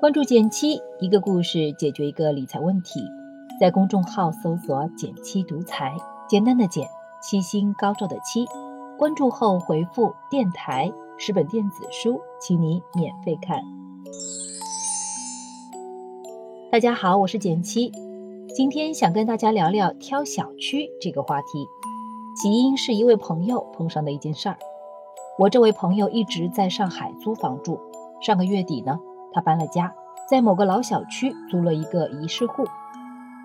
关注减七，一个故事解决一个理财问题。在公众号搜索“减七独裁，简单的减，七星高照的七。关注后回复“电台”十本电子书，请你免费看。大家好，我是减七，今天想跟大家聊聊挑小区这个话题。起因是一位朋友碰上的一件事儿。我这位朋友一直在上海租房住，上个月底呢。他搬了家，在某个老小区租了一个一室户。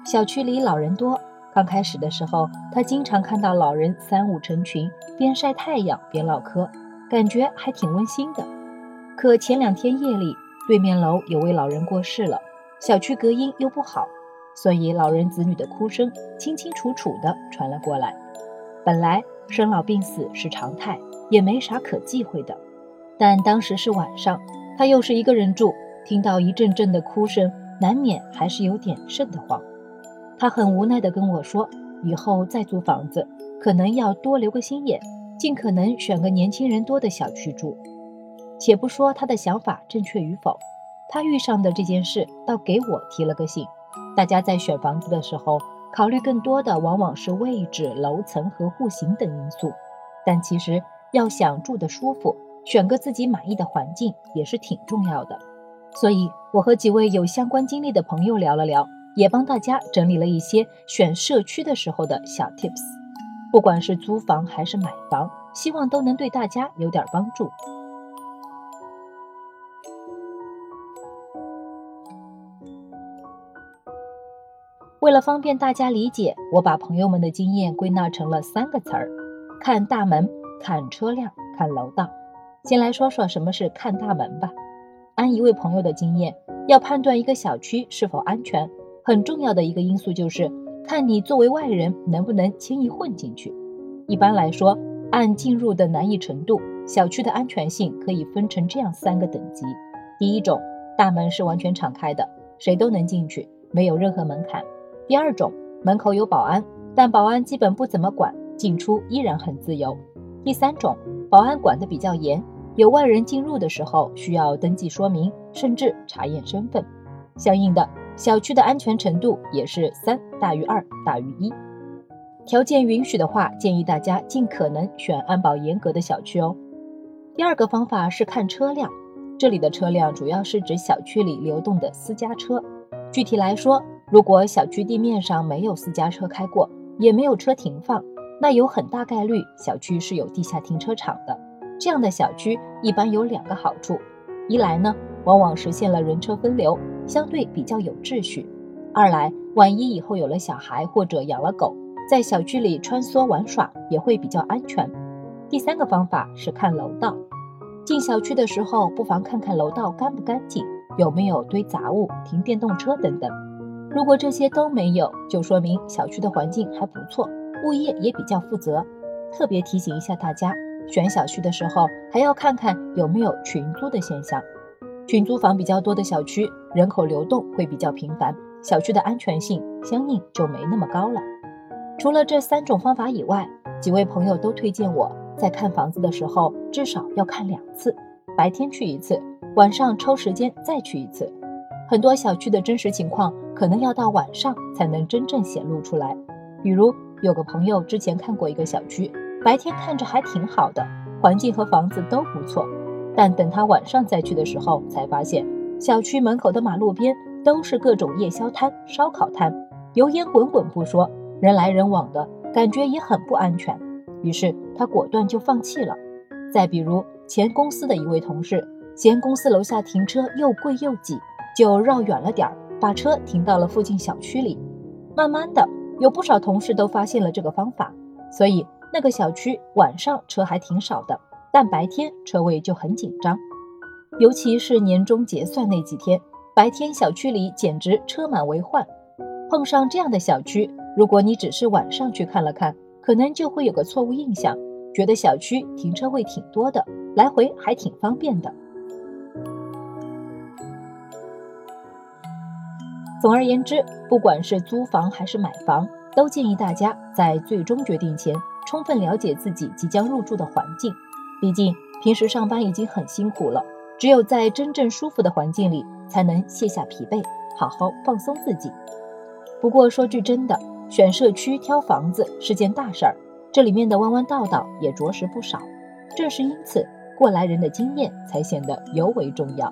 小区里老人多，刚开始的时候，他经常看到老人三五成群，边晒太阳边唠嗑，感觉还挺温馨的。可前两天夜里，对面楼有位老人过世了，小区隔音又不好，所以老人子女的哭声清清楚楚地传了过来。本来生老病死是常态，也没啥可忌讳的，但当时是晚上。他又是一个人住，听到一阵阵的哭声，难免还是有点瘆得慌。他很无奈地跟我说：“以后再租房子，可能要多留个心眼，尽可能选个年轻人多的小区住。”且不说他的想法正确与否，他遇上的这件事倒给我提了个醒：大家在选房子的时候，考虑更多的往往是位置、楼层和户型等因素，但其实要想住得舒服。选个自己满意的环境也是挺重要的，所以我和几位有相关经历的朋友聊了聊，也帮大家整理了一些选社区的时候的小 tips。不管是租房还是买房，希望都能对大家有点帮助。为了方便大家理解，我把朋友们的经验归纳成了三个词儿：看大门、看车辆、看楼道。先来说说什么是看大门吧。按一位朋友的经验，要判断一个小区是否安全，很重要的一个因素就是看你作为外人能不能轻易混进去。一般来说，按进入的难易程度，小区的安全性可以分成这样三个等级：第一种，大门是完全敞开的，谁都能进去，没有任何门槛；第二种，门口有保安，但保安基本不怎么管，进出依然很自由；第三种，保安管得比较严。有外人进入的时候，需要登记说明，甚至查验身份。相应的，小区的安全程度也是三大于二大于一。条件允许的话，建议大家尽可能选安保严格的小区哦。第二个方法是看车辆，这里的车辆主要是指小区里流动的私家车。具体来说，如果小区地面上没有私家车开过，也没有车停放，那有很大概率小区是有地下停车场的。这样的小区一般有两个好处：一来呢，往往实现了人车分流，相对比较有秩序；二来，万一以后有了小孩或者养了狗，在小区里穿梭玩耍也会比较安全。第三个方法是看楼道，进小区的时候不妨看看楼道干不干净，有没有堆杂物、停电动车等等。如果这些都没有，就说明小区的环境还不错，物业也比较负责。特别提醒一下大家。选小区的时候，还要看看有没有群租的现象。群租房比较多的小区，人口流动会比较频繁，小区的安全性相应就没那么高了。除了这三种方法以外，几位朋友都推荐我在看房子的时候至少要看两次，白天去一次，晚上抽时间再去一次。很多小区的真实情况可能要到晚上才能真正显露出来。比如有个朋友之前看过一个小区。白天看着还挺好的，环境和房子都不错，但等他晚上再去的时候，才发现小区门口的马路边都是各种夜宵摊、烧烤摊，油烟滚滚不说，人来人往的感觉也很不安全。于是他果断就放弃了。再比如前公司的一位同事，嫌公司楼下停车又贵又挤，就绕远了点儿，把车停到了附近小区里。慢慢的，有不少同事都发现了这个方法，所以。那个小区晚上车还挺少的，但白天车位就很紧张，尤其是年终结算那几天，白天小区里简直车满为患。碰上这样的小区，如果你只是晚上去看了看，可能就会有个错误印象，觉得小区停车位挺多的，来回还挺方便的。总而言之，不管是租房还是买房，都建议大家在最终决定前。充分了解自己即将入住的环境，毕竟平时上班已经很辛苦了，只有在真正舒服的环境里，才能卸下疲惫，好好放松自己。不过说句真的，选社区挑房子是件大事儿，这里面的弯弯道道也着实不少。正是因此，过来人的经验才显得尤为重要。